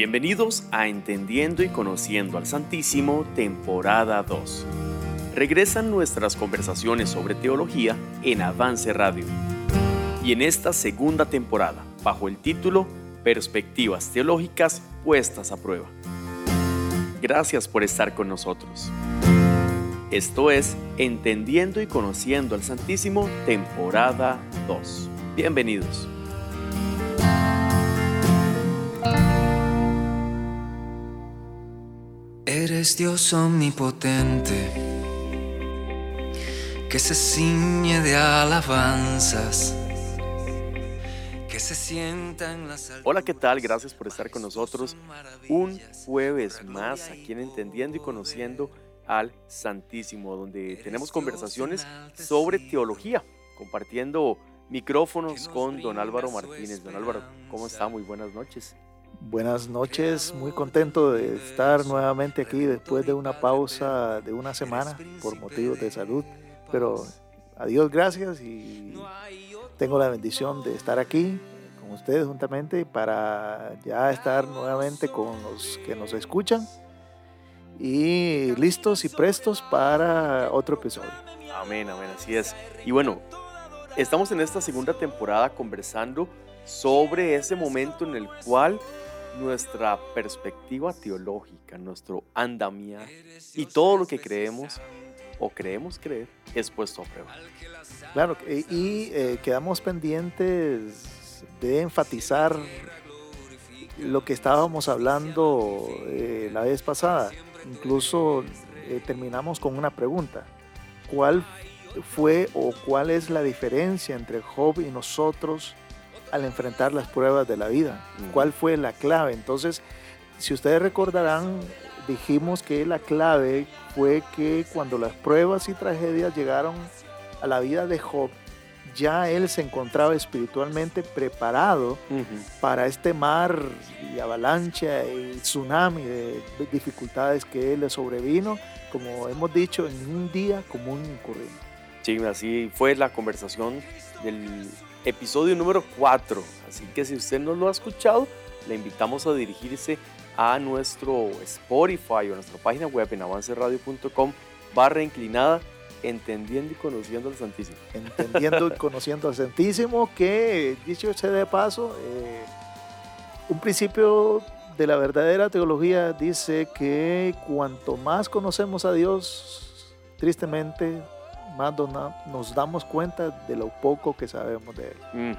Bienvenidos a Entendiendo y Conociendo al Santísimo, temporada 2. Regresan nuestras conversaciones sobre teología en Avance Radio. Y en esta segunda temporada, bajo el título Perspectivas Teológicas puestas a prueba. Gracias por estar con nosotros. Esto es Entendiendo y Conociendo al Santísimo, temporada 2. Bienvenidos. Eres Dios omnipotente, que se ciñe de alabanzas, que se sienta en las Hola, ¿qué tal? Gracias por estar con nosotros un jueves más aquí en Entendiendo y Conociendo al Santísimo, donde tenemos conversaciones sobre teología, compartiendo micrófonos con don Álvaro Martínez. Don Álvaro, ¿cómo está? Muy buenas noches. Buenas noches, muy contento de estar nuevamente aquí después de una pausa de una semana por motivos de salud, pero a Dios gracias y tengo la bendición de estar aquí con ustedes juntamente para ya estar nuevamente con los que nos escuchan y listos y prestos para otro episodio. Amén, amén, así es. Y bueno, estamos en esta segunda temporada conversando sobre ese momento en el cual nuestra perspectiva teológica, nuestro andamiaje y todo lo que creemos o creemos creer es puesto a prueba. Claro, y eh, quedamos pendientes de enfatizar lo que estábamos hablando eh, la vez pasada. Incluso eh, terminamos con una pregunta. ¿Cuál fue o cuál es la diferencia entre Job y nosotros al enfrentar las pruebas de la vida. ¿Cuál fue la clave? Entonces, si ustedes recordarán, dijimos que la clave fue que cuando las pruebas y tragedias llegaron a la vida de Job, ya él se encontraba espiritualmente preparado para este mar y avalancha y tsunami de dificultades que él le sobrevino, como hemos dicho, en un día común y corriente. Sí, así fue la conversación del episodio número 4. Así que si usted no lo ha escuchado, le invitamos a dirigirse a nuestro Spotify o nuestra página web en avanceradio.com barra inclinada entendiendo y conociendo al Santísimo. Entendiendo y conociendo al Santísimo, que dicho sea de paso, eh, un principio de la verdadera teología dice que cuanto más conocemos a Dios, tristemente, más nos damos cuenta de lo poco que sabemos de Él.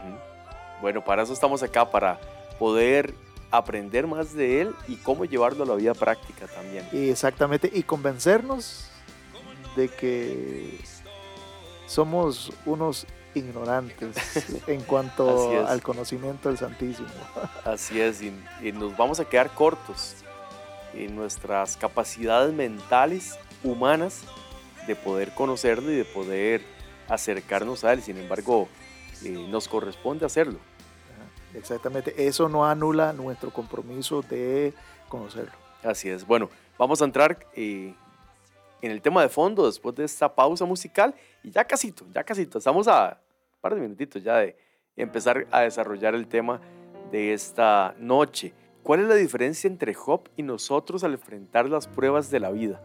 Bueno, para eso estamos acá, para poder aprender más de Él y cómo llevarlo a la vida práctica también. Y exactamente, y convencernos de que somos unos ignorantes en cuanto al conocimiento del Santísimo. Así es, y, y, nos vamos a quedar cortos en nuestras capacidades mentales, humanas, de poder conocerlo y de poder acercarnos a él. Sin embargo, eh, nos corresponde hacerlo. Exactamente, eso no anula nuestro compromiso de conocerlo. Así es. Bueno, vamos a entrar eh, en el tema de fondo después de esta pausa musical y ya casito, ya casito, estamos a un par de minutitos ya de empezar a desarrollar el tema de esta noche. ¿Cuál es la diferencia entre Job y nosotros al enfrentar las pruebas de la vida?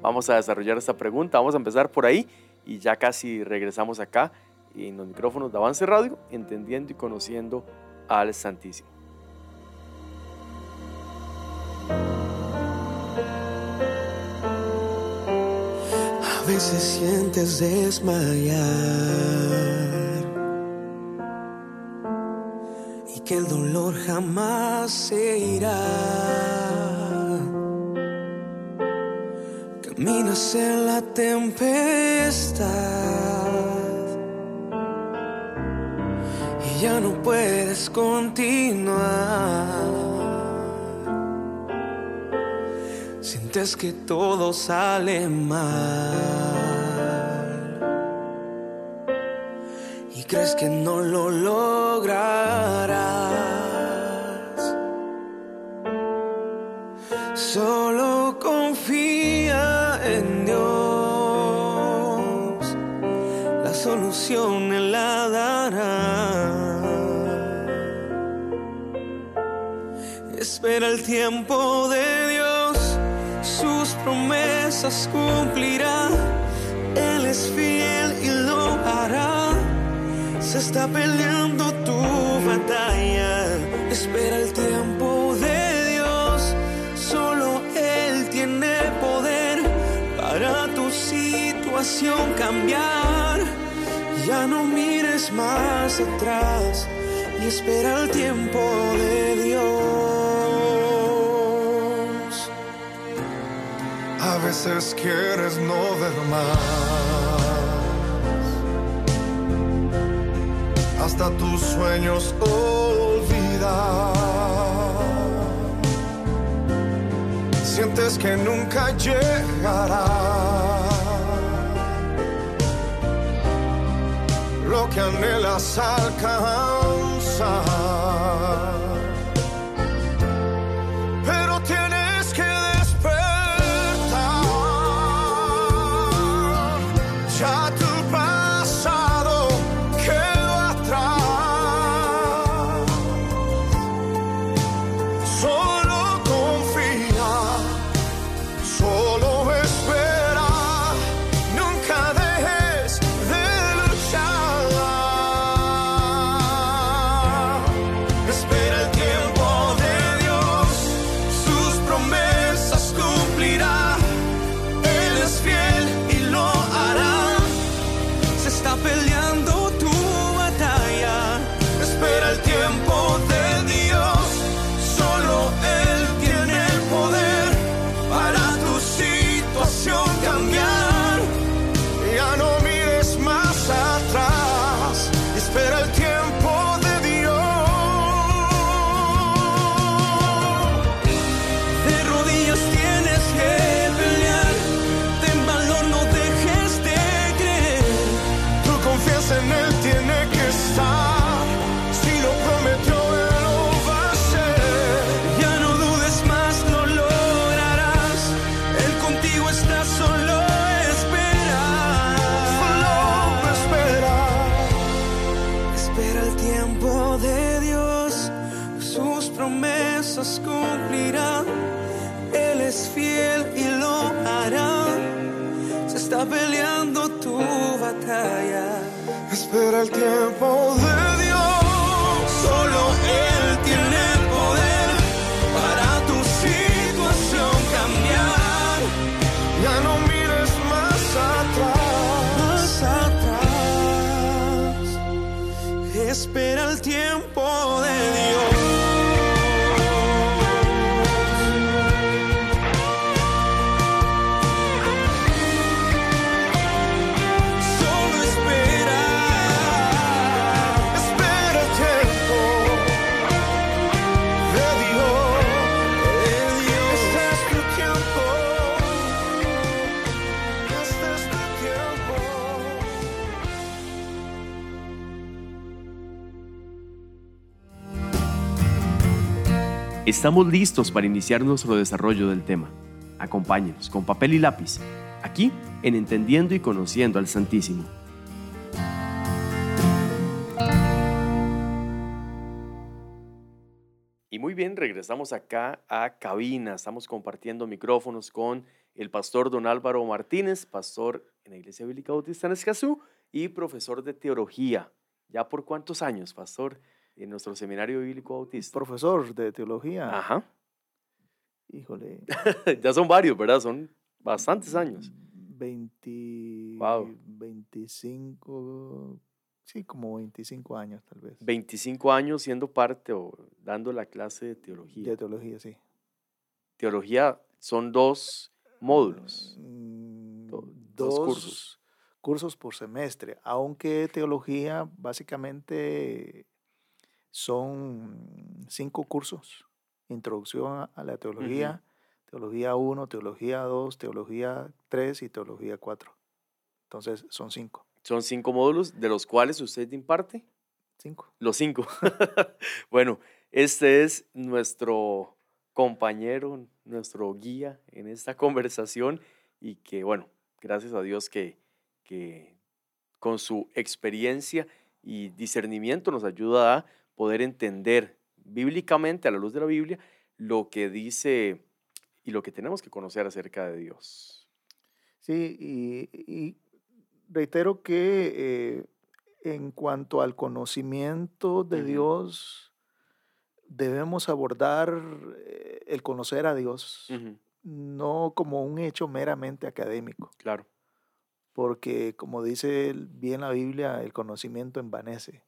Vamos a desarrollar esta pregunta, vamos a empezar por ahí y ya casi regresamos acá en los micrófonos de Avance Radio, entendiendo y conociendo al Santísimo. A veces sientes desmayar y que el dolor jamás se irá Caminas en la tempestad y ya no puedes continuar. Sientes que todo sale mal y crees que no lo lograrás. Solución la dará. Espera el tiempo de Dios, sus promesas cumplirá. Él es fiel y lo hará. Se está peleando tu batalla. Espera el tiempo de Dios, solo Él tiene poder para tu situación cambiar. Ya no mires más atrás y espera el tiempo de Dios. A veces quieres no ver más. Hasta tus sueños olvidar. Sientes que nunca llegará. Que anhelas alcanzar. Estamos listos para iniciar nuestro desarrollo del tema. Acompáñenos con papel y lápiz, aquí en Entendiendo y Conociendo al Santísimo. Y muy bien, regresamos acá a cabina. Estamos compartiendo micrófonos con el pastor don Álvaro Martínez, pastor en la Iglesia Bíblica Bautista en Escazú y profesor de teología. ¿Ya por cuántos años, pastor, en nuestro seminario bíblico bautista? Profesor de teología. Ajá. Híjole. ya son varios, ¿verdad? Son bastantes años. 20, Wow. 25, sí, como 25 años tal vez. 25 años siendo parte o dando la clase de teología. De teología, sí. Teología son dos módulos, Mm, do- dos cursos. cursos por semestre, aunque teología básicamente son cinco cursos. Introducción a- la teología, teología 1, teología 2, teología 3 y teología 4. Entonces son cinco. Son cinco módulos, de los cuales usted imparte Cinco. los cinco. bueno, este es nuestro compañero, nuestro guía en esta conversación y que, bueno, gracias a Dios que, que con su experiencia y discernimiento nos ayuda a poder entender bíblicamente, a la luz de la Biblia, lo que dice y lo que tenemos que conocer acerca de Dios. Sí, y, reitero que eh, en cuanto al conocimiento de Dios, debemos abordar eh, el conocer a Dios, no como un hecho meramente académico. Claro. Porque, como dice bien la Biblia, el conocimiento envanece,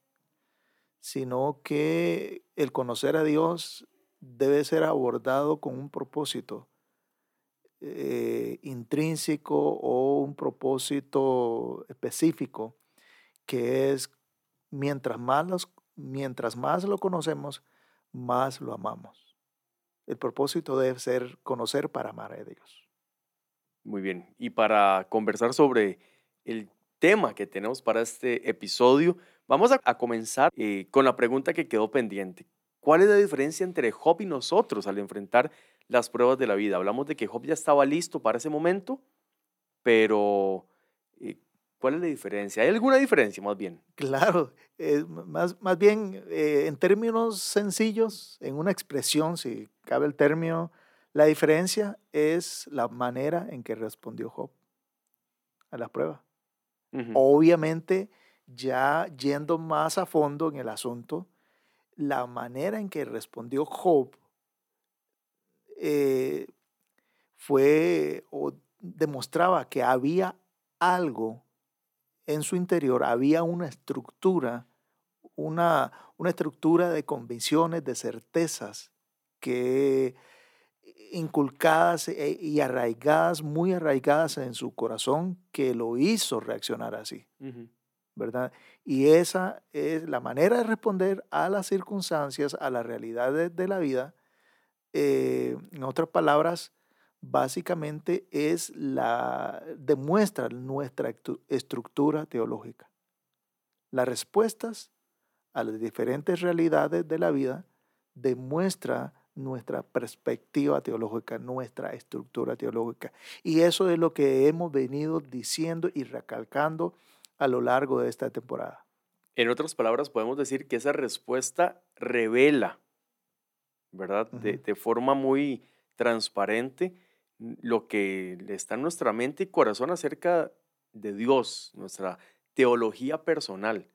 sino que el conocer a Dios debe ser abordado con un propósito eh, intrínseco o un propósito específico, que es mientras más, mientras más lo conocemos, más lo amamos. El propósito debe ser conocer para amar a Dios. Muy bien. Y para conversar sobre el tema que tenemos para este episodio, vamos a, comenzar eh, con la pregunta que quedó pendiente. ¿Cuál es la diferencia entre Job y nosotros al enfrentar las pruebas de la vida? Hablamos de que Job ya estaba listo para ese momento, pero eh, ¿cuál es la diferencia? ¿Hay alguna diferencia más bien? Claro, más, más bien eh, en términos sencillos, en una expresión, si cabe el término, la diferencia es la manera en que respondió Job a la prueba. Obviamente, ya yendo más a fondo en el asunto, la manera en que respondió Job eh, fue o demostraba que había algo en su interior, había una estructura, una, una estructura de convicciones, de certezas que inculcadas e, y arraigadas, muy arraigadas en su corazón, que lo hizo reaccionar así. ¿Verdad? Y esa es la manera de responder a las circunstancias, a las realidades de la vida. Eh, en otras palabras, básicamente es la, demuestra nuestra estructura teológica. Las respuestas a las diferentes realidades de la vida demuestra nuestra perspectiva teológica, nuestra estructura teológica. Y eso es lo que hemos venido diciendo y recalcando a lo largo de esta temporada. En otras palabras, podemos decir que esa respuesta revela, ¿verdad? de, forma muy transparente lo que está en nuestra mente y corazón acerca de Dios, nuestra teología personal.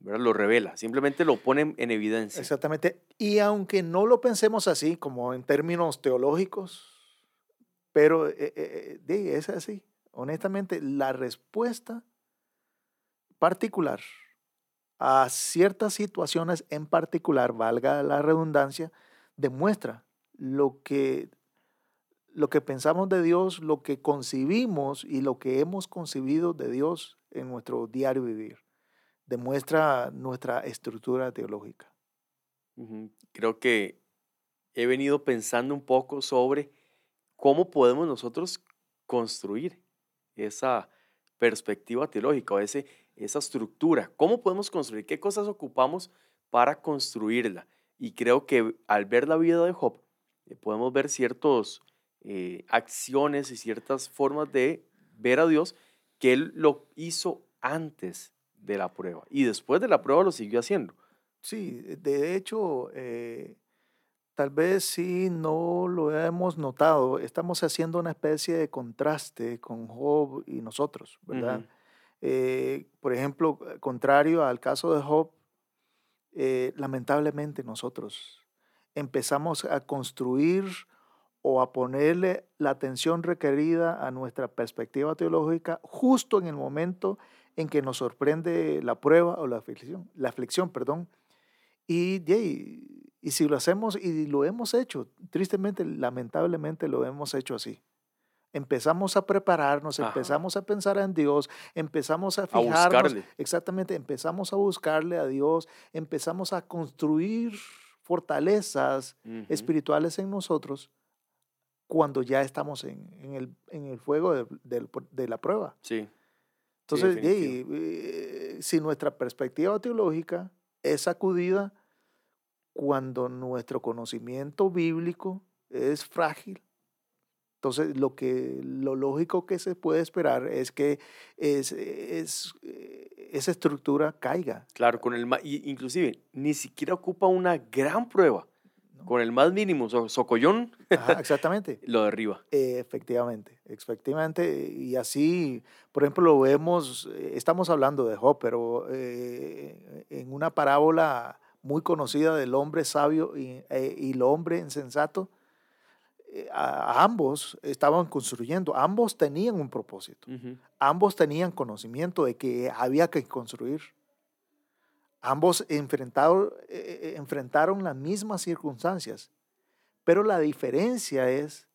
¿verdad? Lo revela, simplemente lo pone en evidencia. Exactamente. Y aunque no lo pensemos así, como en términos teológicos, pero eh, eh, eh, es así. Honestamente, la respuesta particular, a ciertas situaciones en particular, valga la redundancia, demuestra lo que, lo que pensamos de Dios, lo que concibimos y lo que hemos concebido de Dios en nuestro diario vivir. Demuestra nuestra estructura teológica. Creo que he venido pensando un poco sobre cómo podemos nosotros construir esa perspectiva teológica ese esa estructura, cómo podemos construir, qué cosas ocupamos para construirla. Y creo que al ver la vida de Job, eh, podemos ver ciertas eh, acciones y ciertas formas de ver a Dios que él lo hizo antes de la prueba y después de la prueba lo siguió haciendo. Sí, de hecho, eh, tal vez si no lo hemos notado, estamos haciendo una especie de contraste con Job y nosotros, ¿verdad? Eh, por ejemplo, eh, contrario al caso de Job, eh, lamentablemente nosotros empezamos a construir o a ponerle la atención requerida a nuestra perspectiva teológica justo en el momento en que nos sorprende la prueba o la aflicción, la aflicción perdón. Y, y, y si lo hacemos y lo hemos hecho, tristemente, lamentablemente lo hemos hecho así empezamos a prepararnos, empezamos a pensar en Dios, empezamos a fijarnos, exactamente, empezamos a buscarle a Dios, empezamos a construir fortalezas espirituales en nosotros cuando ya estamos en, el, en el, fuego de, la prueba. Sí. Entonces, eh, si nuestra perspectiva teológica es sacudida cuando nuestro conocimiento bíblico es frágil, entonces, lo, que, lo lógico que se puede esperar es que es, es, eh, esa estructura caiga. Claro, con el inclusive ni siquiera ocupa una gran prueba ¿no? Con el más mínimo so- socollón, Ajá, exactamente. lo derriba. Eh, efectivamente, efectivamente. Y así, por ejemplo, lo vemos, eh, estamos hablando de Job, pero eh, en una parábola muy conocida del hombre sabio y, eh, y el hombre insensato, a, a ambos estaban construyendo, ambos tenían un propósito, ambos tenían conocimiento de que había que construir. Ambos enfrentaron, eh, eh, enfrentaron las mismas circunstancias, pero la diferencia es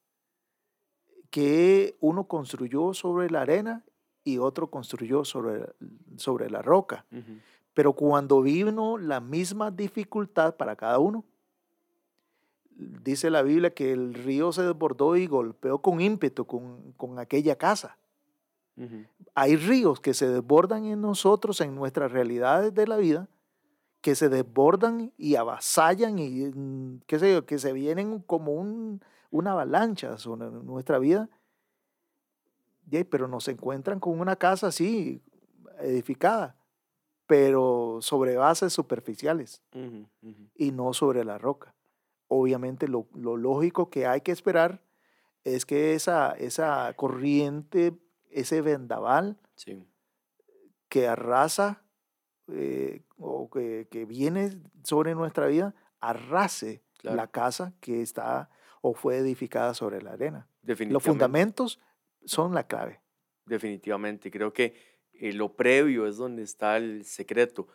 que uno construyó sobre la arena y otro construyó sobre, sobre la roca. Pero cuando vino la misma dificultad para cada uno, dice la Biblia que el río se desbordó y golpeó con ímpetu con, con aquella casa. Hay ríos que se desbordan en nosotros, en nuestras realidades de la vida, que se desbordan y avasallan y, qué sé yo, que se vienen como un, una avalancha sobre nuestra vida. Pero nos encuentran con una casa así, edificada, pero sobre bases superficiales y no sobre la roca. Obviamente lo, lo lógico que hay que esperar es que esa, esa corriente, ese vendaval Sí. que arrasa eh, o que, que viene sobre nuestra vida, arrase Claro. la casa que está o fue edificada sobre la arena. Los fundamentos son la clave. Definitivamente. Creo que eh, lo previo es donde está el secreto.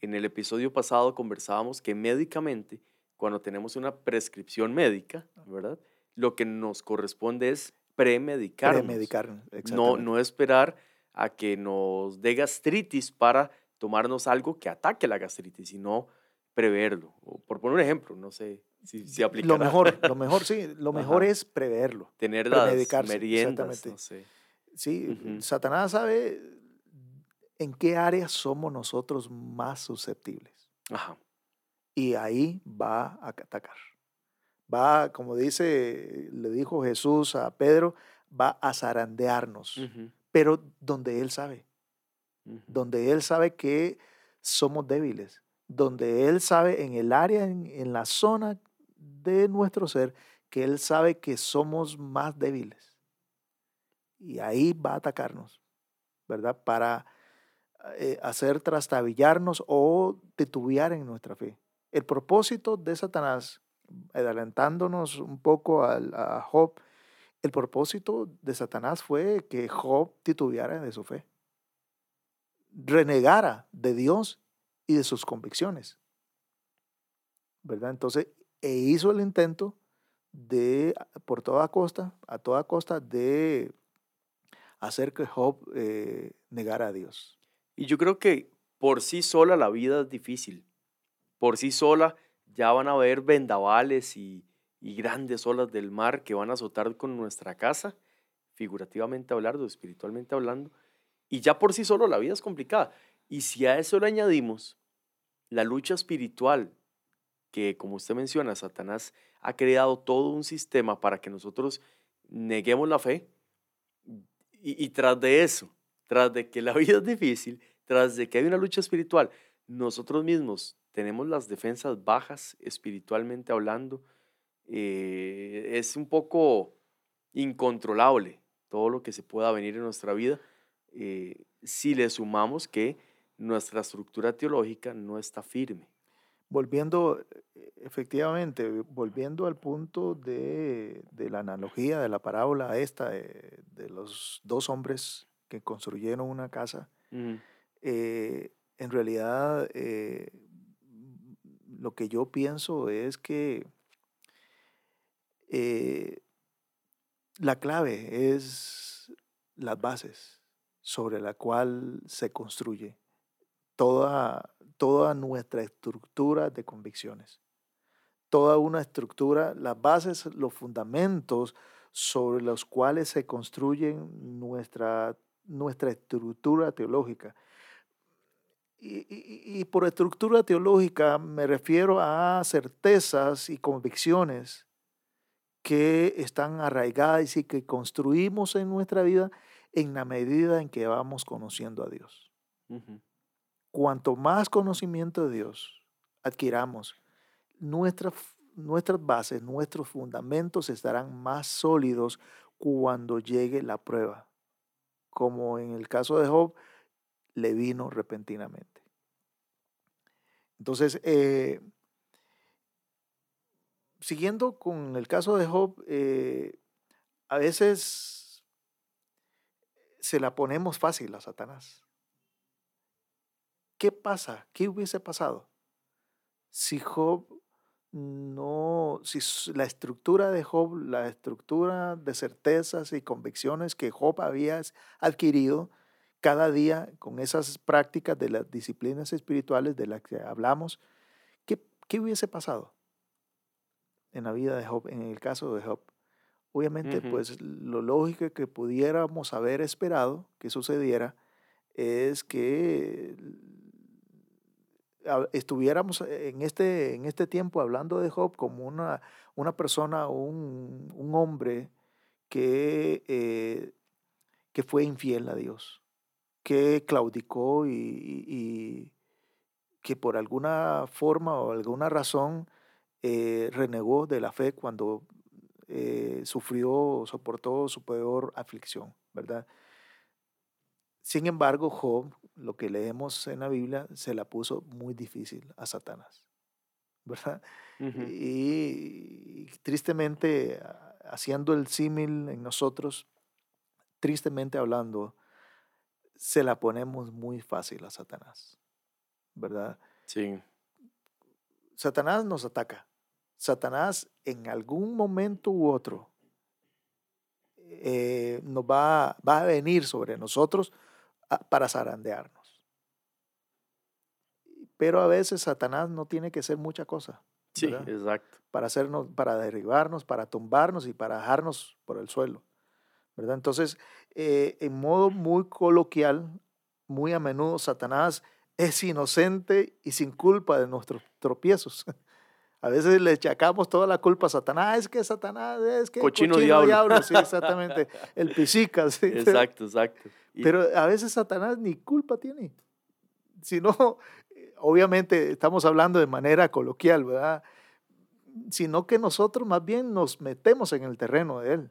En el episodio pasado conversábamos que médicamente, cuando tenemos una prescripción médica, ¿verdad? Lo que nos corresponde es premedicarnos. Premedicar. No, no esperar a que nos dé gastritis para tomarnos algo que ataque la gastritis, sino preverlo. O por poner un ejemplo, no sé si, si. Lo mejor, lo mejor, sí, lo mejor Ajá. es preverlo. Tener las meriendas, exactamente. no sé. Sí. Satanás sabe en qué áreas somos nosotros más susceptibles. Ajá. Y ahí va a atacar. Va, como dice, le dijo Jesús a Pedro, va a zarandearnos, pero donde Él sabe, donde Él sabe que somos débiles, donde Él sabe en el área, en, en la zona de nuestro ser, que Él sabe que somos más débiles. Y ahí va a atacarnos, ¿verdad? Para eh, hacer trastabillarnos o titubear en nuestra fe. El propósito de Satanás, adelantándonos un poco al- a Job, el propósito de Satanás fue que Job titubeara de su fe, renegara de Dios y de sus convicciones, ¿verdad? Entonces, e hizo el intento de, por toda costa, a toda costa, de hacer que Job eh, negara a Dios. Y yo creo que por sí sola la vida es difícil. Por sí sola ya van a haber vendavales y, grandes olas del mar que van a azotar con nuestra casa, figurativamente hablando, espiritualmente hablando. Y ya por sí solo la vida es complicada. Y si a eso le añadimos la lucha espiritual, que como usted menciona, Satanás ha creado todo un sistema para que nosotros neguemos la fe, y tras de eso, tras de que la vida es difícil, tras de que hay una lucha espiritual, nosotros mismos tenemos las defensas bajas espiritualmente hablando, eh, es un poco incontrolable todo lo que se pueda venir en nuestra vida eh, si le sumamos que nuestra estructura teológica no está firme. Volviendo, eh, efectivamente, volviendo al punto de, de la analogía de la parábola esta de, de los dos hombres que construyeron una casa, Ujú, eh, en realidad eh, lo que yo pienso es que eh, la clave es las bases sobre la cual se construye toda, toda nuestra estructura de convicciones. Toda una estructura, las bases, los fundamentos sobre los cuales se construyen nuestra, nuestra estructura teológica. Y, y- y por estructura teológica me refiero a certezas y convicciones que están arraigadas y que construimos en nuestra vida en la medida en que vamos conociendo a Dios. Cuanto más conocimiento de Dios adquiramos, nuestra, f- nuestras bases, nuestros fundamentos estarán más sólidos cuando llegue la prueba. Como en el caso de Job, le vino repentinamente. Entonces, eh, siguiendo con el caso de Job, eh, a veces se la ponemos fácil a Satanás. ¿Qué pasa? ¿Qué hubiese pasado si Job no, si la estructura de Job, la estructura de certezas y convicciones que Job había adquirido cada día con esas prácticas de las disciplinas espirituales de las que hablamos, ¿qué, qué hubiese pasado en la vida de Job, en el caso de Job? Obviamente, pues lo lógico que pudiéramos haber esperado que sucediera es que estuviéramos en este, en este tiempo hablando de Job como una, una persona, un, un hombre que, eh, que fue infiel a Dios, que claudicó y, y, que por alguna forma o alguna razón eh, renegó de la fe cuando eh, sufrió, soportó su peor aflicción, ¿verdad? Sin embargo, Job lo que leemos en la Biblia se la puso muy difícil a Satanás, ¿verdad? y, tristemente, haciendo el símil en nosotros, tristemente hablando, se la ponemos muy fácil a Satanás, ¿verdad? Sí. Satanás nos ataca. Satanás en algún momento u otro eh, nos va, va a venir sobre nosotros para zarandearnos. Pero a veces Satanás no tiene que ser mucha cosa. Sí, exacto. Para hacernos, para derribarnos, para tumbarnos y para dejarnos por el suelo. ¿verdad? Entonces, eh, en modo muy coloquial, muy a menudo Satanás es inocente y sin culpa de nuestros tropiezos. A veces le echacamos toda la culpa a Satanás. Es que Satanás es que cochino, diablo. Sí, exactamente. El pisica. Sí. Exacto, exacto. Pero a veces Satanás ni culpa tiene. Sino, obviamente estamos hablando de manera coloquial, ¿verdad? Sino que nosotros más bien nos metemos en el terreno de él.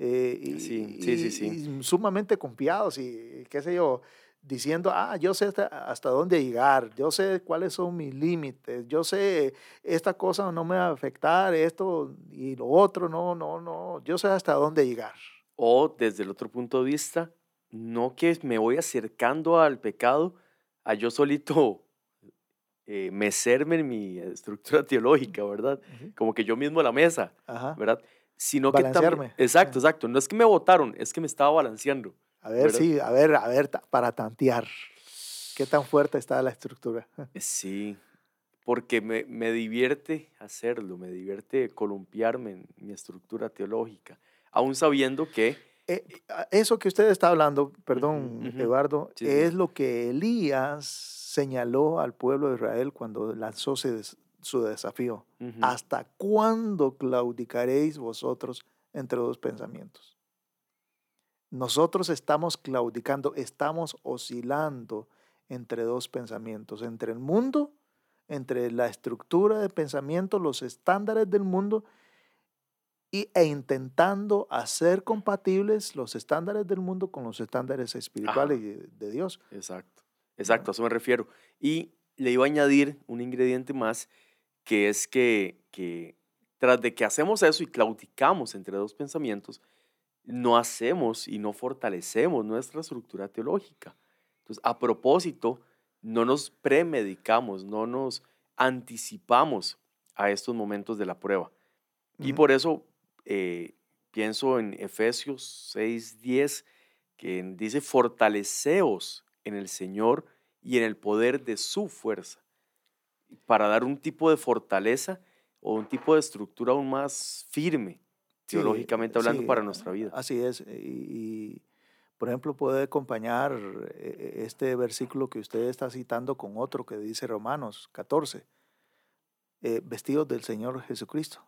Eh, sí, sí, sí, sí. sumamente confiados y qué sé yo, diciendo, ah, yo sé hasta, dónde llegar, yo sé cuáles son mis límites, yo sé esta cosa no me va a afectar, esto y lo otro, no, no, no, yo sé hasta dónde llegar. O desde el otro punto de vista, no que me voy acercando al pecado, a yo solito eh, mecerme en mi estructura teológica, ¿verdad? Como que yo mismo a la mesa, ¿verdad? Sino que también, Exacto, exacto. No es que me votaron, es que me estaba balanceando. A ver, sí, a ver, a ver, para tantear. ¿Qué tan fuerte está la estructura? Eh, sí, porque me, me divierte hacerlo, me divierte columpiarme en mi estructura teológica, aún sabiendo que... Eh, eso que usted está hablando, perdón, Eduardo, es lo que Elías señaló al pueblo de Israel cuando lanzó su desafío. ¿Hasta cuándo claudicaréis vosotros entre dos pensamientos? Nosotros estamos claudicando, estamos oscilando entre dos pensamientos, entre el mundo, entre la estructura de pensamiento, los estándares del mundo y, e intentando hacer compatibles los estándares del mundo con los estándares espirituales de, Dios. Exacto, exacto, a eso me refiero. Y le iba a añadir un ingrediente más, que es que, que tras de que hacemos eso y claudicamos entre dos pensamientos, no hacemos y no fortalecemos nuestra estructura teológica. Entonces, a propósito, no nos premedicamos, no nos anticipamos a estos momentos de la prueba. Y por eso eh, pienso en Efesios 6:10, que dice, fortaleceos en el Señor y en el poder de su fuerza, para dar un tipo de fortaleza o un tipo de estructura aún más firme teológicamente hablando para nuestra vida. Así es. Y, por ejemplo, puede acompañar eh, este versículo que usted está citando con otro que dice Romanos 14, eh, vestidos del Señor Jesucristo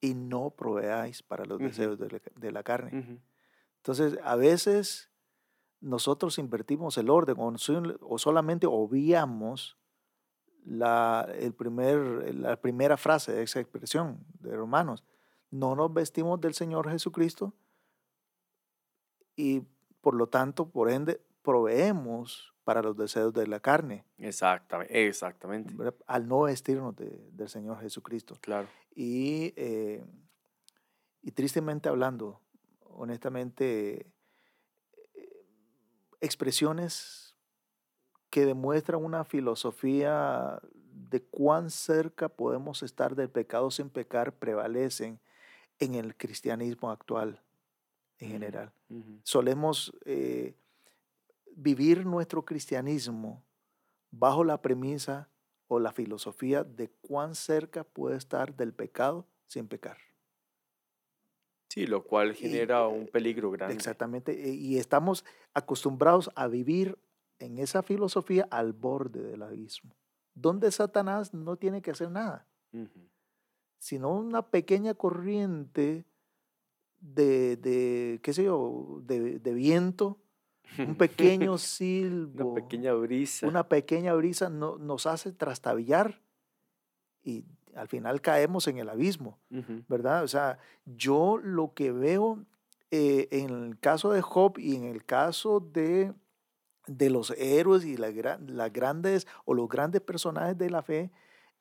y no proveáis para los deseos de la, carne. Entonces, a veces nosotros invertimos el orden o, o solamente obviamos la, el primer, la primera frase de esa expresión de Romanos. No nos vestimos del Señor Jesucristo y por lo tanto, por ende, proveemos para los deseos de la carne. Exactamente, exactamente. Al no vestirnos del Señor Jesucristo. Claro. Y, eh, y tristemente hablando, honestamente, eh, expresiones que demuestran una filosofía de cuán cerca podemos estar del pecado sin pecar prevalecen en el cristianismo actual en general. Solemos eh, vivir nuestro cristianismo bajo la premisa o la filosofía de cuán cerca puede estar del pecado sin pecar. Sí, lo cual genera un peligro grande. Exactamente, y estamos acostumbrados a vivir en esa filosofía al borde del abismo, donde Satanás no tiene que hacer nada, sino una pequeña corriente de, qué sé yo, de, viento, un pequeño silbo, una pequeña brisa, una pequeña brisa no, nos hace trastabillar y al final caemos en el abismo, ¿verdad? O sea, yo lo que veo eh, en el caso de Job y en el caso de, de los héroes y las grandes o los grandes personajes de la fe,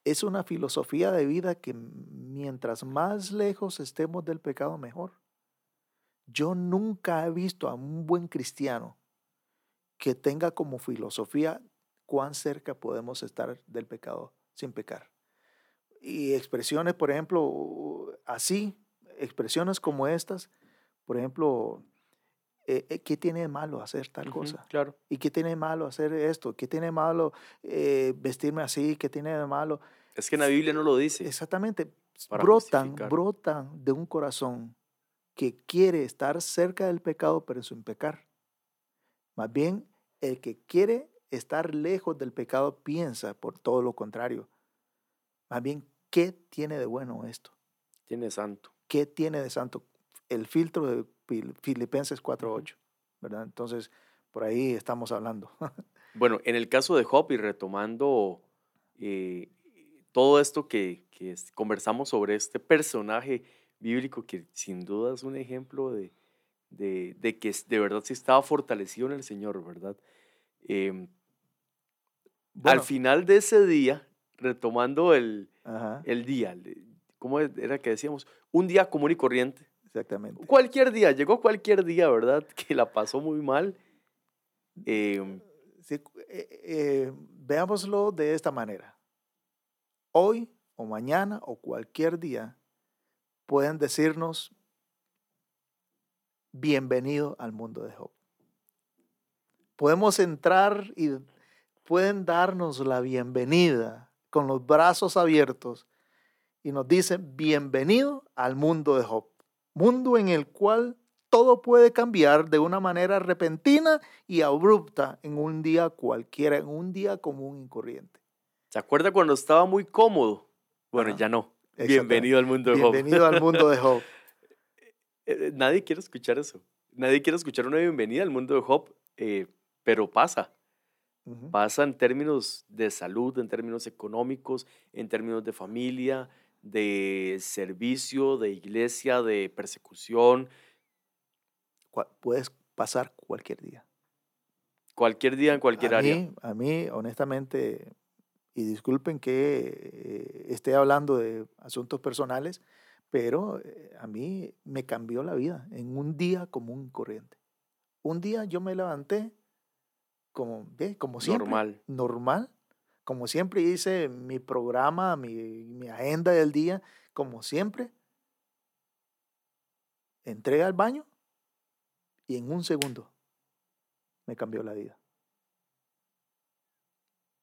es una filosofía de vida que mientras más lejos estemos del pecado, mejor. Yo nunca he visto a un buen cristiano que tenga como filosofía cuán cerca podemos estar del pecado sin pecar. Y expresiones, por ejemplo, así, expresiones como estas, por ejemplo, eh, eh, ¿qué tiene de malo hacer tal cosa? Claro. ¿Y qué tiene de malo hacer esto? ¿Qué tiene de malo eh, vestirme así? ¿Qué tiene de malo? Es que en la Biblia no lo dice. Exactamente. brotan, brotan de un corazón que quiere estar cerca del pecado pero sin pecar. Más bien, el que quiere estar lejos del pecado piensa por todo lo contrario. Más bien, ¿qué tiene de bueno esto? Tiene santo. ¿Qué tiene de santo? El filtro de Filipenses 4.8, ¿verdad? Entonces, por ahí estamos hablando. bueno, en el caso de Job y retomando eh, todo esto que, que conversamos sobre este personaje bíblico que sin duda es un ejemplo de, de, que de verdad sí estaba fortalecido en el Señor, ¿verdad? Em, al final de ese día, retomando el, el día, ¿cómo era que decíamos? Un día común y corriente. Exactamente. Cualquier día, llegó cualquier día, ¿verdad? Que la pasó muy mal. Em, eh, eh, veámoslo de esta manera. Hoy o mañana o cualquier día pueden decirnos, bienvenido al mundo de Job. Podemos entrar y pueden darnos la bienvenida con los brazos abiertos y nos dicen, bienvenido al mundo de Job. Mundo en el cual todo puede cambiar de una manera repentina y abrupta en un día cualquiera, en un día común y corriente. ¿Se acuerda cuando estaba muy cómodo? Bueno, ya no. Bienvenido al mundo de Job. Bienvenido al mundo de Job. Eh, nadie quiere escuchar eso. Nadie quiere escuchar una bienvenida al mundo de Job, eh, pero pasa. Pasa en términos de salud, en términos económicos, en términos de familia, de servicio, de iglesia, de persecución. Puedes pasar cualquier día. Cualquier día en cualquier área. a mí, honestamente, y disculpen que eh, esté hablando de asuntos personales, pero eh, a mí me cambió la vida en un día común y corriente. Un día yo me levanté como, como siempre. Normal. Normal. Como siempre hice mi programa, mi, agenda del día, como siempre. Entré al baño y en un segundo me cambió la vida.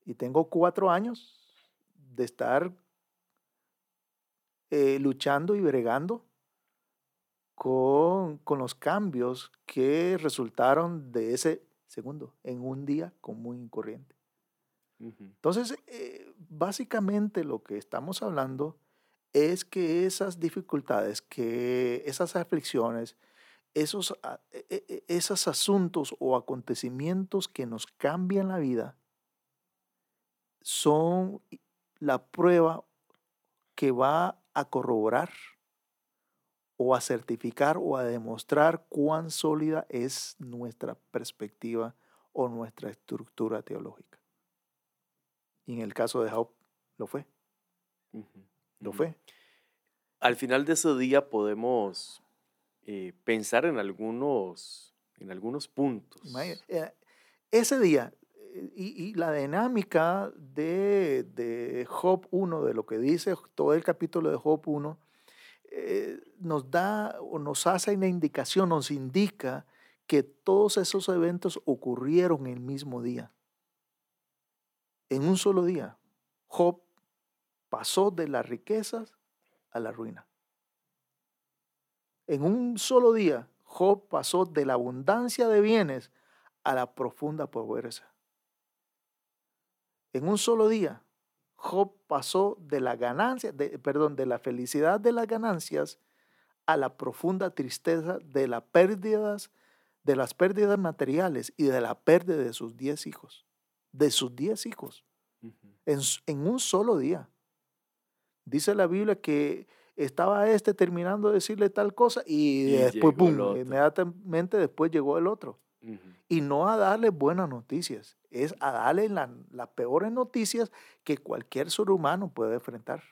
Y tengo cuatro años de estar eh, luchando y bregando con, con, los cambios que resultaron de ese segundo en un día común y corriente. Entonces, eh, básicamente lo que estamos hablando es que esas dificultades, que esas aflicciones, esos, e, e, esos asuntos o acontecimientos que nos cambian la vida, son la prueba que va a corroborar o a certificar o a demostrar cuán sólida es nuestra perspectiva o nuestra estructura teológica. Y en el caso de Job, lo fue. Lo fue. Al final de ese día podemos eh, pensar en algunos, en algunos puntos. Eh, ese día, eh, y, la dinámica de, de, Job 1, de lo que dice todo el capítulo de Job 1, nos da o nos hace una indicación, nos indica que todos esos eventos ocurrieron el mismo día. En un solo día, Job pasó de las riquezas a la ruina. En un solo día, Job pasó de la abundancia de bienes a la profunda pobreza. En un solo día, Job pasó de la ganancia, de, perdón, de la felicidad de las ganancias a la profunda tristeza de las pérdidas, de las pérdidas materiales y de la pérdida de sus diez hijos, de sus diez hijos, en, en un solo día. Dice la Biblia que estaba este terminando de decirle tal cosa y, después, pum, inmediatamente después llegó el otro. Y no a darle buenas noticias, es a darle las peores noticias que cualquier ser humano puede enfrentar.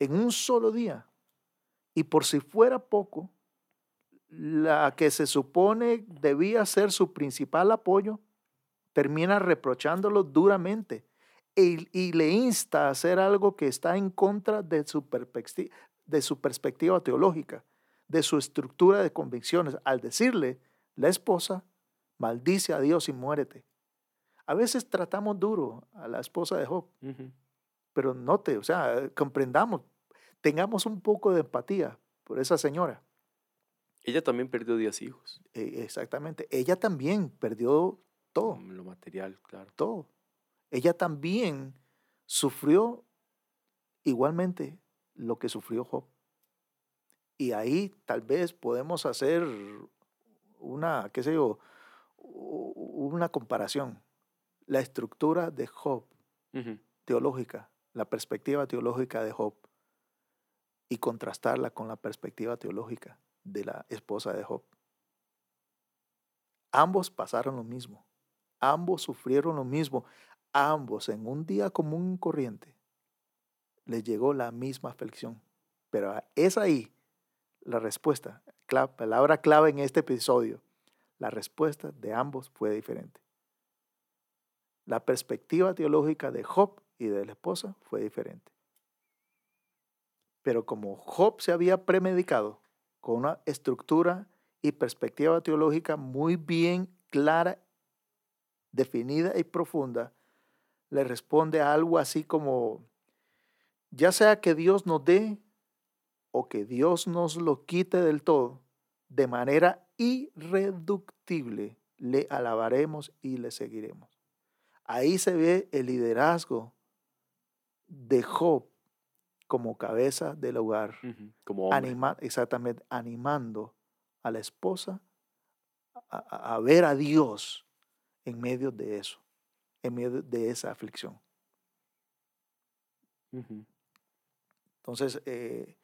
En un solo día. Y por si fuera poco, la que se supone debía ser su principal apoyo, termina reprochándolo duramente y, le insta a hacer algo que está en contra de su, de su perspectiva teológica, de su estructura de convicciones, al decirle, la esposa maldice a Dios y muérete. A veces tratamos duro a la esposa de Job, pero note, o sea, comprendamos, tengamos un poco de empatía por esa señora. Ella también perdió 10 hijos. E, exactamente, ella también perdió todo. Lo material, claro. Todo ella también sufrió igualmente lo que sufrió Job. Y ahí tal vez podemos hacer una, qué sé yo, una comparación. La estructura de Job, teológica, la perspectiva teológica de Job, y contrastarla con la perspectiva teológica de la esposa de Job. Ambos pasaron lo mismo, ambos sufrieron lo mismo, ambos en un día común y corriente les llegó la misma aflicción. Pero es ahí la respuesta, la palabra clave en este episodio. La respuesta de ambos fue diferente. La perspectiva teológica de Job y de la esposa fue diferente. Pero como Job se había premedicado con una estructura y perspectiva teológica muy bien clara, definida y profunda, le responde algo así como, ya sea que Dios nos dé o que Dios nos lo quite del todo, de manera irreductible le alabaremos y le seguiremos. Ahí se ve el liderazgo de Job como cabeza del hogar, como exactamente, animando a la esposa a, ver a Dios en medio de eso en medio de esa aflicción. Entonces, eh,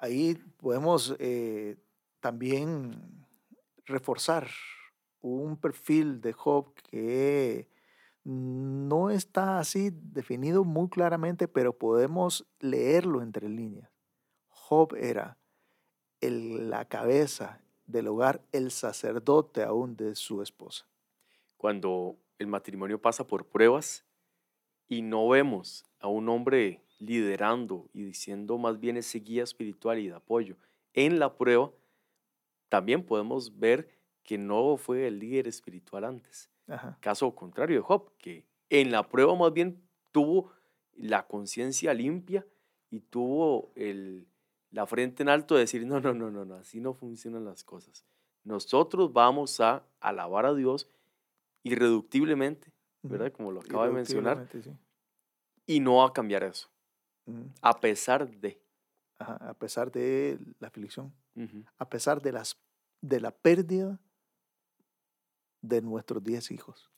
ahí podemos eh, también reforzar un perfil de Job que no está así definido muy claramente, pero podemos leerlo entre líneas. Job era la cabeza del hogar, el sacerdote aún de su esposa. Cuando el matrimonio pasa por pruebas y no vemos a un hombre liderando y diciendo más bien ese guía espiritual y de apoyo en la prueba, también podemos ver que no fue el líder espiritual antes. Caso contrario de Job, que en la prueba más bien tuvo la conciencia limpia y tuvo el, la frente en alto de decir, no, no, no, no, no, así no funcionan las cosas. Nosotros vamos a alabar a Dios irreductiblemente, ¿verdad? Como lo acaba de mencionar. Y no va a cambiar eso. A pesar de. a pesar de la aflicción. A pesar de, las, de la pérdida de nuestros diez hijos.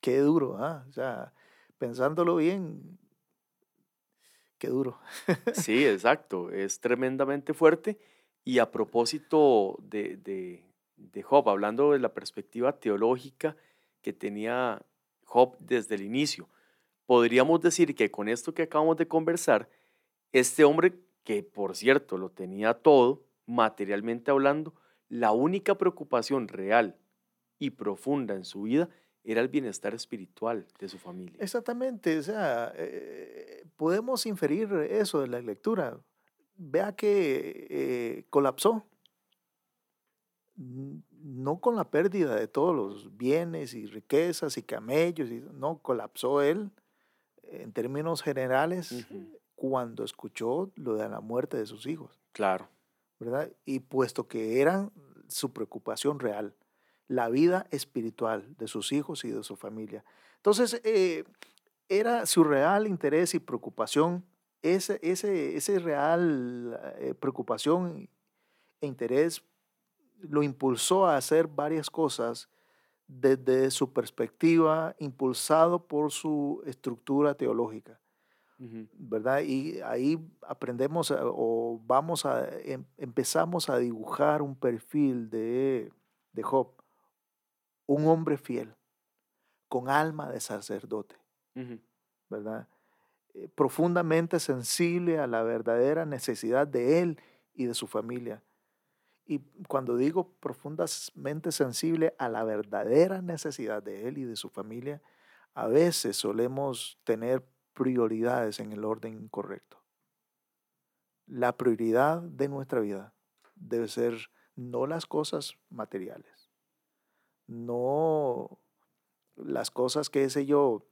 Qué duro, ¿ah? O sea, pensándolo bien, qué duro. Sí, exacto, es tremendamente fuerte. Y a propósito de, de, de Job, hablando de la perspectiva teológica que tenía Job desde el inicio, podríamos decir que con esto que acabamos de conversar, este hombre, que por cierto lo tenía todo, materialmente hablando, la única preocupación real y profunda en su vida era el bienestar espiritual de su familia. Exactamente, o sea, eh, podemos inferir eso de la lectura. Vea que eh, colapsó, no con la pérdida de todos los bienes y riquezas y camellos, y, no, colapsó él en términos generales cuando escuchó lo de la muerte de sus hijos. Claro. ¿Verdad? Y puesto que eran su preocupación real, la vida espiritual de sus hijos y de su familia. Entonces, eh, era su real interés y preocupación, ese, ese, ese real eh, preocupación e interés lo impulsó a hacer varias cosas desde su perspectiva, impulsado por su estructura teológica. ¿Verdad? Y ahí aprendemos o vamos a, em, empezamos a dibujar un perfil de, de Job, un hombre fiel, con alma de sacerdote, ¿verdad? Eh, profundamente sensible a la verdadera necesidad de él y de su familia y cuando digo profundamente sensible a la verdadera necesidad de él y de su familia, a veces solemos tener prioridades en el orden incorrecto. La prioridad de nuestra vida debe ser no las cosas materiales, no las cosas, qué sé yo,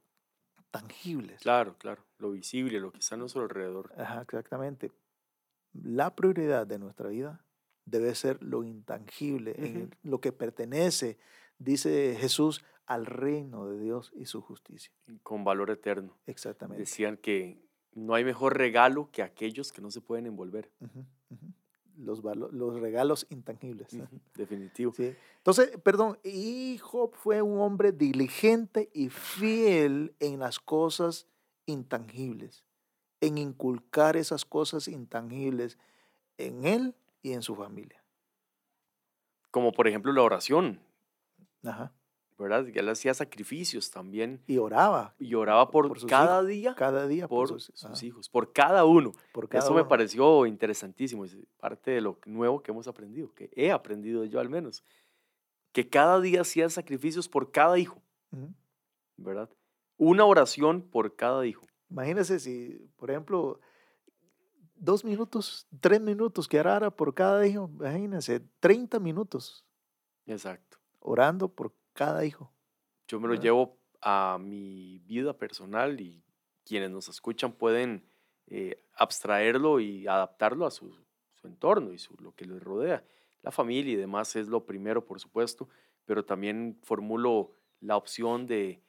tangibles. Claro, claro, lo visible, lo que está a nuestro alrededor. Ajá, exactamente. La prioridad de nuestra vida debe ser lo intangible, en lo que pertenece, dice Jesús, al reino de Dios y su justicia. Con valor eterno. Exactamente. Decían que no hay mejor regalo que aquellos que no se pueden envolver. Los, los, regalos intangibles. Definitivo. Sí. Entonces, perdón, y Job fue un hombre diligente y fiel en las cosas intangibles, en inculcar esas cosas intangibles en él y en su familia. Como por ejemplo la oración. Ajá. ¿Verdad? Él hacía sacrificios también. Y oraba. Y oraba por, cada día. Cada día por, sus, hijos, por cada uno. Por cada Eso me pareció interesantísimo. Es parte de lo nuevo que hemos aprendido, que he aprendido yo al menos. Que cada día hacía sacrificios por cada hijo. ¿Verdad? Una oración por cada hijo. Imagínese si, por ejemplo, dos minutos, tres minutos que orara por cada hijo, imagínense, 30 minutos. Exacto. Orando por cada hijo. Yo me lo llevo a mi vida personal y quienes nos escuchan pueden eh, abstraerlo y adaptarlo a su, entorno y su, lo que les rodea. La familia y demás es lo primero, por supuesto, pero también formulo la opción de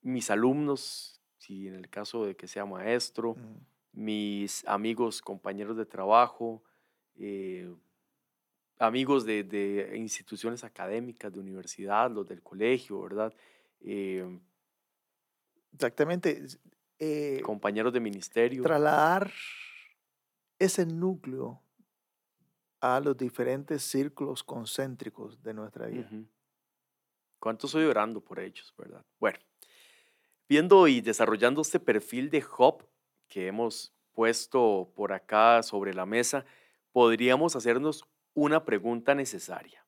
mis alumnos, si en el caso de que sea maestro, mis amigos, compañeros de trabajo, eh, amigos de, instituciones académicas, de universidad, los del colegio, ¿verdad? Eh, Exactamente. Eh, compañeros de ministerio. Trasladar ese núcleo a los diferentes círculos concéntricos de nuestra vida. ¿Cuánto estoy orando por ellos, verdad? Bueno, viendo y desarrollando este perfil de Job, que hemos puesto por acá sobre la mesa, podríamos hacernos una pregunta necesaria,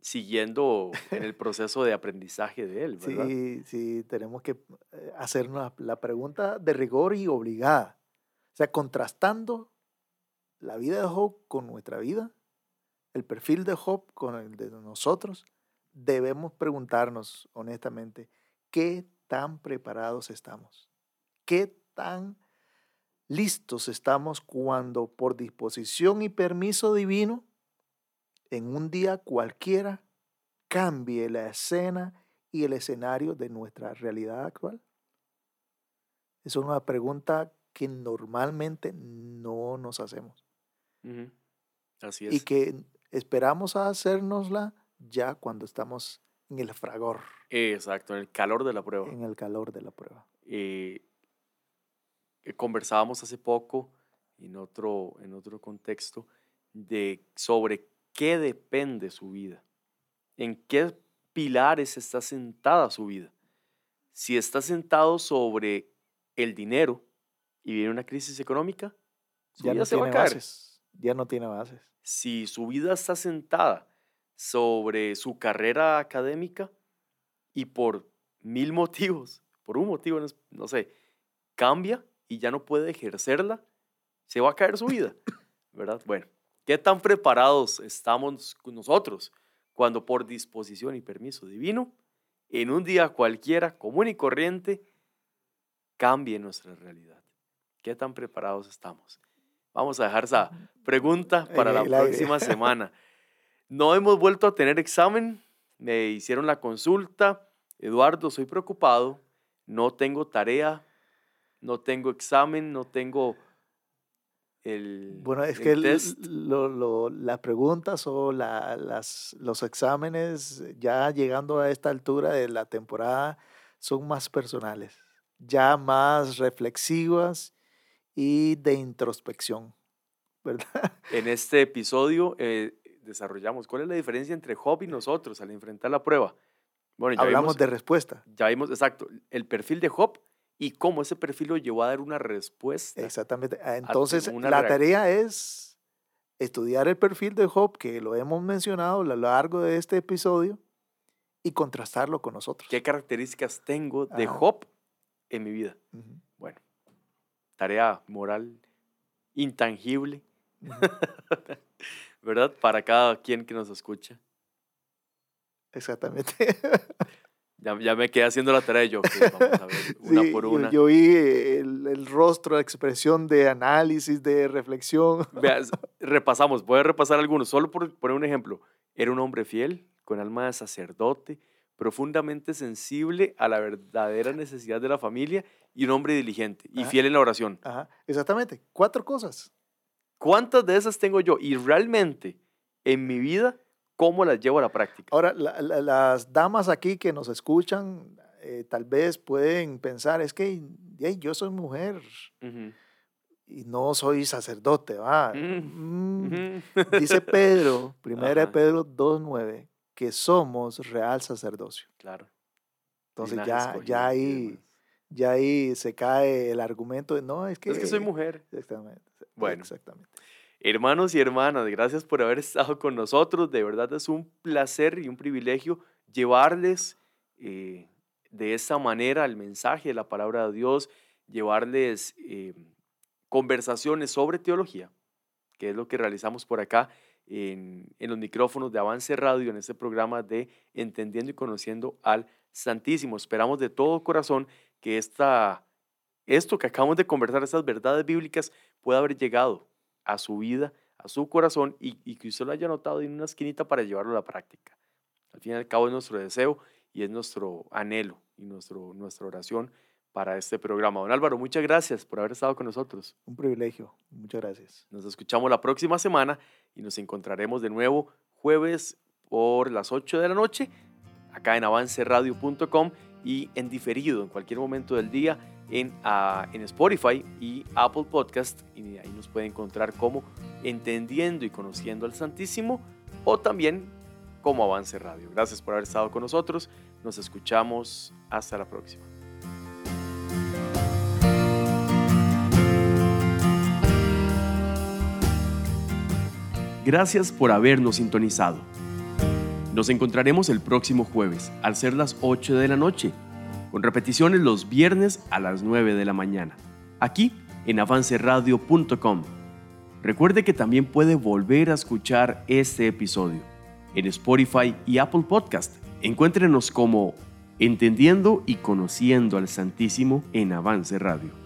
siguiendo en el proceso de aprendizaje de él, ¿verdad? Sí, sí, tenemos que eh, hacernos la pregunta de rigor y obligada. O sea, contrastando la vida de Job con nuestra vida, el perfil de Job con el de nosotros, debemos preguntarnos honestamente, ¿qué tan preparados estamos? ¿Qué tan listos estamos cuando por disposición y permiso divino, en un día cualquiera, cambie la escena y el escenario de nuestra realidad actual? Es una pregunta que normalmente no nos hacemos. Así es. Y que esperamos a hacérnosla ya cuando estamos en el fragor, Exacto, en el calor de la prueba. en el calor de la prueba. Eh, eh, conversábamos hace poco en otro, en otro contexto de sobre qué depende su vida, en qué pilares está sentada su vida. Si está sentado sobre el dinero y viene una crisis económica, su Ya vida no se va a tiene caer. bases. Ya no tiene bases. Si su vida está sentada sobre su carrera académica y por mil motivos, por un motivo, no sé, cambia y ya no puede ejercerla, se va a caer su vida, ¿verdad? Bueno, ¿qué tan preparados estamos nosotros cuando por disposición y permiso divino, en un día cualquiera, común y corriente, cambie nuestra realidad? ¿Qué tan preparados estamos? Vamos a dejar esa pregunta para la aire. próxima semana. No hemos vuelto a tener examen, me hicieron la consulta. Eduardo, soy preocupado, no tengo tarea, no tengo examen, no tengo el, Bueno, es el que el- test. lo- lo- las preguntas o la- las, los exámenes, ya llegando a esta altura de la temporada, son más personales, ya más reflexivas y de introspección, ¿verdad? En este episodio eh, desarrollamos cuál es la diferencia entre Job y nosotros al enfrentar la prueba. Bueno, ya Hablamos vimos, de respuesta. ya vimos, exacto, el perfil de Job y cómo ese perfil lo llevó a dar una respuesta. Exactamente. Ah, Entonces, la reacción. tarea es estudiar el perfil de Job, que lo hemos mencionado a lo largo de este episodio, y contrastarlo con nosotros. ¿Qué características tengo de Ajá. Job en mi vida? Bueno, tarea moral intangible. ¿verdad? Para cada quien que nos escucha. Exactamente. Ya, ya me quedé haciendo la tarea yo, ok, vamos a ver una Sí, por una. Yo, vi el, el rostro, la expresión de análisis, de reflexión. Repasamos, voy a repasar algunos, solo por poner un ejemplo. Era un hombre fiel, con alma de sacerdote, profundamente sensible a la verdadera necesidad de la familia y un hombre diligente y Ajá. fiel en la oración. Ajá, exactamente. Cuatro cosas. ¿Cuántas de esas tengo yo? Y realmente, en mi vida, ¿cómo las llevo a la práctica? Ahora, la- la- las damas aquí que nos escuchan, eh, tal vez pueden pensar, es que "Ey, yo soy mujer y no soy sacerdote, ¿va? Mm, Mm. Dice Pedro, primera de. Pedro 2.9, que somos real sacerdocio. Claro. Entonces linaje ya, escogido ya, ahí, ya ahí se cae el argumento de, no, es que... Es que soy mujer. Exactamente. Bueno. Exactamente. Hermanos y hermanas, gracias por haber estado con nosotros. De verdad es un placer y un privilegio llevarles eh, de esta manera el mensaje de la palabra de Dios, llevarles eh, conversaciones sobre teología, que es lo que realizamos por acá en, en los micrófonos de Avance Radio, en este programa de Entendiendo y Conociendo al Santísimo. Esperamos de todo corazón que esta, esto que acabamos de conversar, estas verdades bíblicas, pueda haber llegado a su vida, a su corazón y, y que usted lo haya notado en una esquinita para llevarlo a la práctica. Al fin y al cabo es nuestro deseo y es nuestro anhelo y nuestro, nuestra oración para este programa. Don Álvaro, muchas gracias por haber estado con nosotros. Un privilegio. Muchas gracias. Nos escuchamos la próxima semana y nos encontraremos de nuevo jueves por las 8 de la noche acá en avanceradio.com y en diferido en cualquier momento del día en, ah, en Spotify y Apple Podcast y ahí nos puede encontrar como entendiendo y conociendo al Santísimo o también como Avance Radio. Gracias por haber estado con nosotros. Nos escuchamos. Hasta la próxima. Gracias por habernos sintonizado. Nos encontraremos el próximo jueves, al ser las 8 de la noche, con repeticiones los viernes a las 9 de la mañana, aquí en avanceradio.com. Recuerde que también puede volver a escuchar este episodio en Spotify y Apple Podcast. Encuéntrenos como Entendiendo y Conociendo al Santísimo en Avance Radio.